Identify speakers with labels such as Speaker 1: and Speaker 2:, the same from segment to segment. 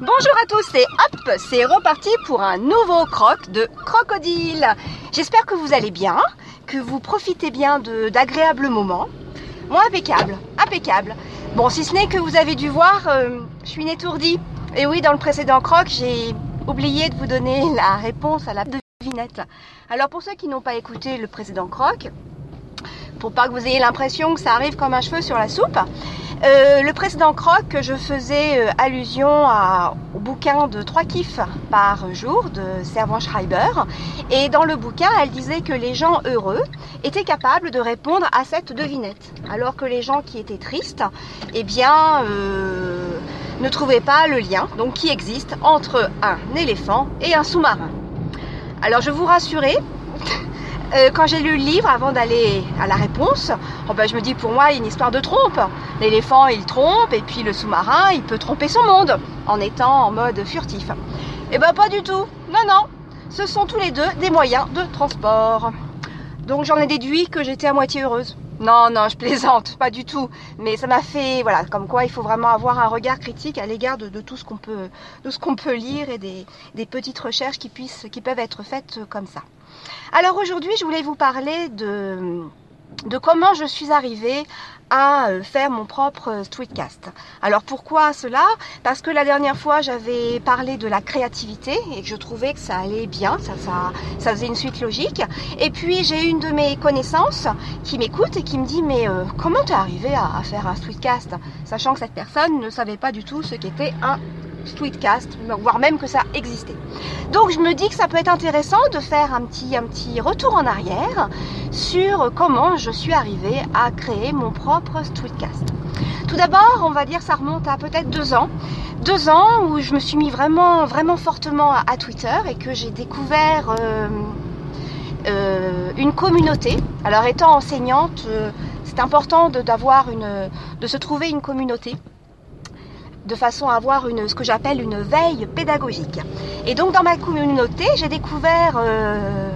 Speaker 1: Bonjour à tous et hop, c'est reparti pour un nouveau croc de crocodile. J'espère que vous allez bien, que vous profitez bien d'agréables moments. Moi, impeccable, impeccable. Bon, si ce n'est que vous avez dû voir, euh, je suis une étourdie. Et oui, dans le précédent croc, j'ai oublié de vous donner la réponse à la devinette. Alors pour ceux qui n'ont pas écouté le précédent croc, pour pas que vous ayez l'impression que ça arrive comme un cheveu sur la soupe, euh, le précédent croc, je faisais euh, allusion au bouquin de trois kiffs par jour de Servan Schreiber. Et dans le bouquin, elle disait que les gens heureux étaient capables de répondre à cette devinette. Alors que les gens qui étaient tristes, eh bien, euh, ne trouvaient pas le lien, donc qui existe entre un éléphant et un sous-marin. Alors je vous rassurer, euh, quand j'ai lu le livre, avant d'aller à la réponse, oh ben, je me dis pour moi, il y a une histoire de trompe. L'éléphant, il trompe, et puis le sous-marin, il peut tromper son monde en étant en mode furtif. Eh ben pas du tout. Non, non. Ce sont tous les deux des moyens de transport. Donc j'en ai déduit que j'étais à moitié heureuse. Non, non, je plaisante, pas du tout. Mais ça m'a fait, voilà, comme quoi il faut vraiment avoir un regard critique à l'égard de, tout ce qu'on peut, de ce qu'on peut lire et des, des petites recherches qui puissent, qui peuvent être faites comme ça. Alors aujourd'hui, je voulais vous parler de, comment je suis arrivée à euh, faire mon propre tweetcast. Alors pourquoi cela? Parce que la dernière fois j'avais parlé de la créativité et que je trouvais que ça allait bien, ça, faisait une suite logique. Et puis j'ai une de mes connaissances qui m'écoute et qui me dit mais euh, comment t'es arrivé à, à, faire un tweetcast Sachant que cette personne ne savait pas du tout ce qu'était un Tweetcast, voire même que ça existait. Donc je me dis que ça peut être intéressant de faire un petit, un petit retour en arrière sur comment je suis arrivée à créer mon propre Tweetcast. Tout d'abord, on va dire ça remonte à peut-être deux ans. Deux ans où je me suis mis vraiment, vraiment fortement à, Twitter et que j'ai découvert euh, euh, une communauté. Alors étant enseignante, euh, c'est important d'avoir une, de se trouver une communauté de façon à avoir une, ce que j'appelle une veille pédagogique. Et donc dans ma communauté, j'ai découvert euh,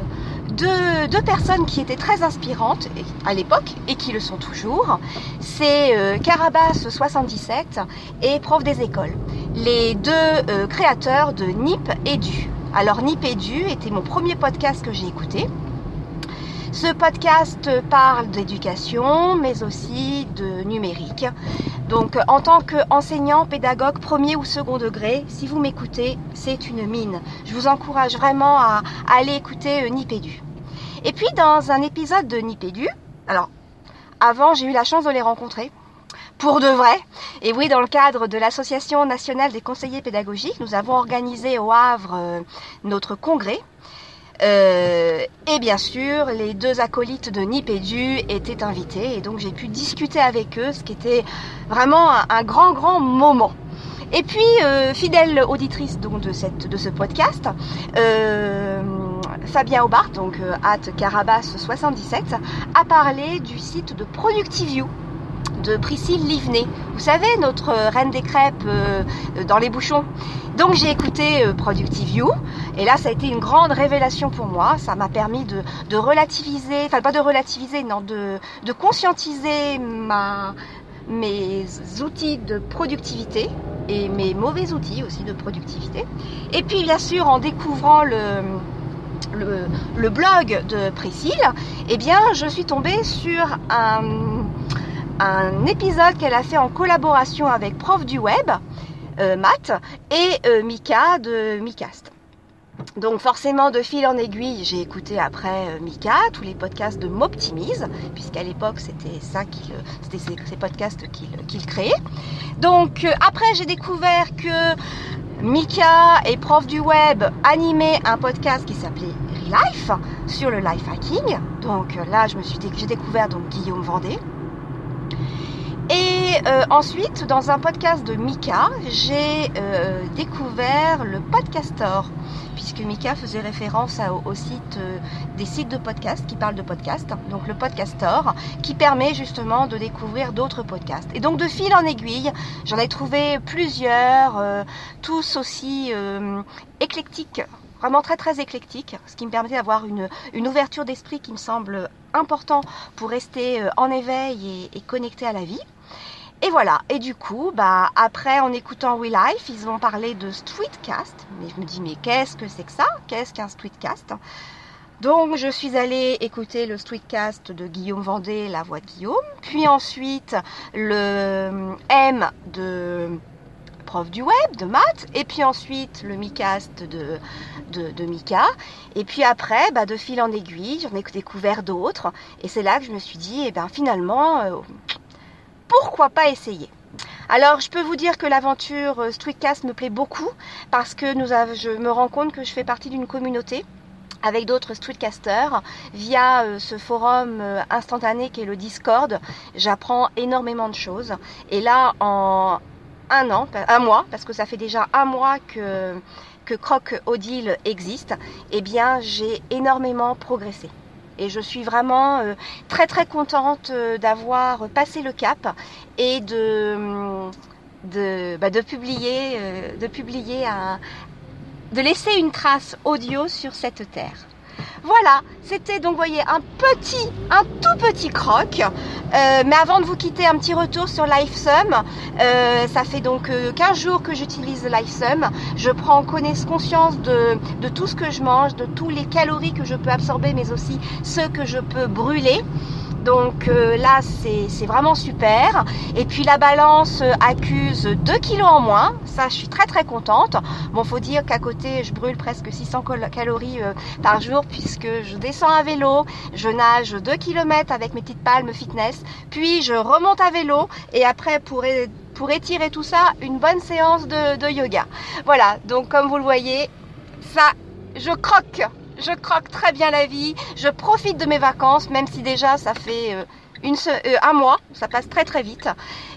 Speaker 1: deux, personnes qui étaient très inspirantes à l'époque et qui le sont toujours. C'est euh, Carabas77 et Prof des écoles, les deux euh, créateurs de Nip Edu. Alors Nip Edu était mon premier podcast que j'ai écouté. Ce podcast parle d'éducation, mais aussi de numérique. Donc en tant qu'enseignant, pédagogue premier ou second degré, si vous m'écoutez, c'est une mine. Je vous encourage vraiment à, aller écouter euh, Nipédu. Et puis dans un épisode de Nipédu, alors avant j'ai eu la chance de les rencontrer, pour de vrai. Et oui, dans le cadre de l'Association nationale des conseillers pédagogiques, nous avons organisé au Havre euh, notre congrès euh, et bien sûr, les deux acolytes de Nipédu étaient invités et donc j'ai pu discuter avec eux, ce qui était vraiment un, grand, grand moment. Et puis, euh, fidèle auditrice donc, de, cette, de ce podcast, euh, Fabien Aubart, donc at Carabas77, a parlé du site de Productivio de Priscille Livnet. Vous savez, notre reine des crêpes dans les bouchons. Donc j'ai écouté euh, Productive You et là ça a été une grande révélation pour moi. Ça m'a permis de, relativiser, enfin pas de relativiser, non, de, conscientiser ma, mes outils de productivité et mes mauvais outils aussi de productivité. Et puis bien sûr en découvrant le, le, blog de Priscille, eh bien je suis tombée sur un, un épisode qu'elle a fait en collaboration avec Prof du Web euh, Matt et euh, Mika de Micast. Donc forcément de fil en aiguille, j'ai écouté après euh, Mika tous les podcasts de M'Optimise, puisqu'à l'époque c'était ça qu'il, c'était ces, podcasts qu'il, créait. Donc après j'ai découvert que Mika est prof du web animait un podcast qui s'appelait Relife sur le life hacking. Donc là je me suis j'ai découvert donc Guillaume Vendée. Et euh, ensuite, dans un podcast de Mika, j'ai euh, découvert le Podcastor, puisque Mika faisait référence au, site euh, des sites de podcast qui parlent de podcast, donc le Podcastor, qui permet justement de découvrir d'autres podcasts. Et donc de fil en aiguille, j'en ai trouvé plusieurs, tous aussi éclectiques vraiment très très éclectiques, ce qui me permettait d'avoir une, une, ouverture d'esprit qui me semble important pour rester en éveil et, connecté à la vie. Et voilà. Et du coup, bah, après, en écoutant We Life, ils ont parlé de Streetcast. Mais je me dis, mais qu'est-ce que c'est que ça? Qu'est-ce qu'un Streetcast? Donc je suis allée écouter le streetcast de Guillaume Vendée, La Voix de Guillaume, puis ensuite le M de prof du web, de maths, et puis ensuite le Micast de, de, Mika, et puis après, bah, de fil en aiguille, j'en ai découvert d'autres, et c'est là que je me suis dit, eh ben finalement, euh, pourquoi pas essayer? Alors, je peux vous dire que l'aventure euh, Streetcast me plaît beaucoup parce que nous je me rends compte que je fais partie d'une communauté avec d'autres streetcasters via euh, ce forum instantané qui est le Discord. J'apprends énormément de choses. Et là, en un an, un mois, parce que ça fait déjà un mois que, que Odile existe, eh bien, j'ai énormément progressé. Et je suis vraiment euh, très très contente d'avoir passé le cap et de, de, bah, publier, un, de laisser une trace audio sur cette terre. Voilà, c'était donc, voyez, un petit, un petit croc. Euh, mais avant de vous quitter, un petit retour sur LifeSum. Euh, ça fait donc 15 euh, jours que j'utilise LifeSum. Je prends conscience de, de tout ce que je mange, de tous les calories que je peux absorber, mais aussi ceux que je peux brûler. Donc euh, là, c'est vraiment super. Et puis la balance euh, accuse 2 kilos en moins. Ça, je suis très très contente. Bon, faut dire qu'à côté, je brûle presque 600 calories euh, par jour puisque je descends à vélo, je nage 2 km avec mes petites palmes fitness, puis je remonte à vélo et après pour pour étirer tout ça, une bonne séance de, de yoga. Voilà, donc comme vous le voyez, ça, je croque je croque très bien la vie, je profite de mes vacances, même si déjà ça fait euh, euh, un mois, ça passe très très vite.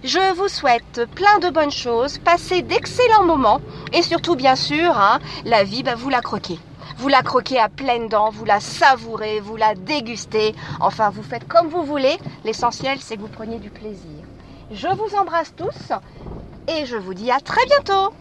Speaker 1: Je vous souhaite plein de bonnes choses, passez d'excellents moments et surtout bien sûr, hein, la vie, bah, vous la croquez. Vous la croquez à pleines dents, vous la savourez, vous la dégustez. Enfin, vous faites comme vous voulez. L'essentiel, c'est que vous preniez du plaisir. Je vous embrasse tous et je vous dis à très bientôt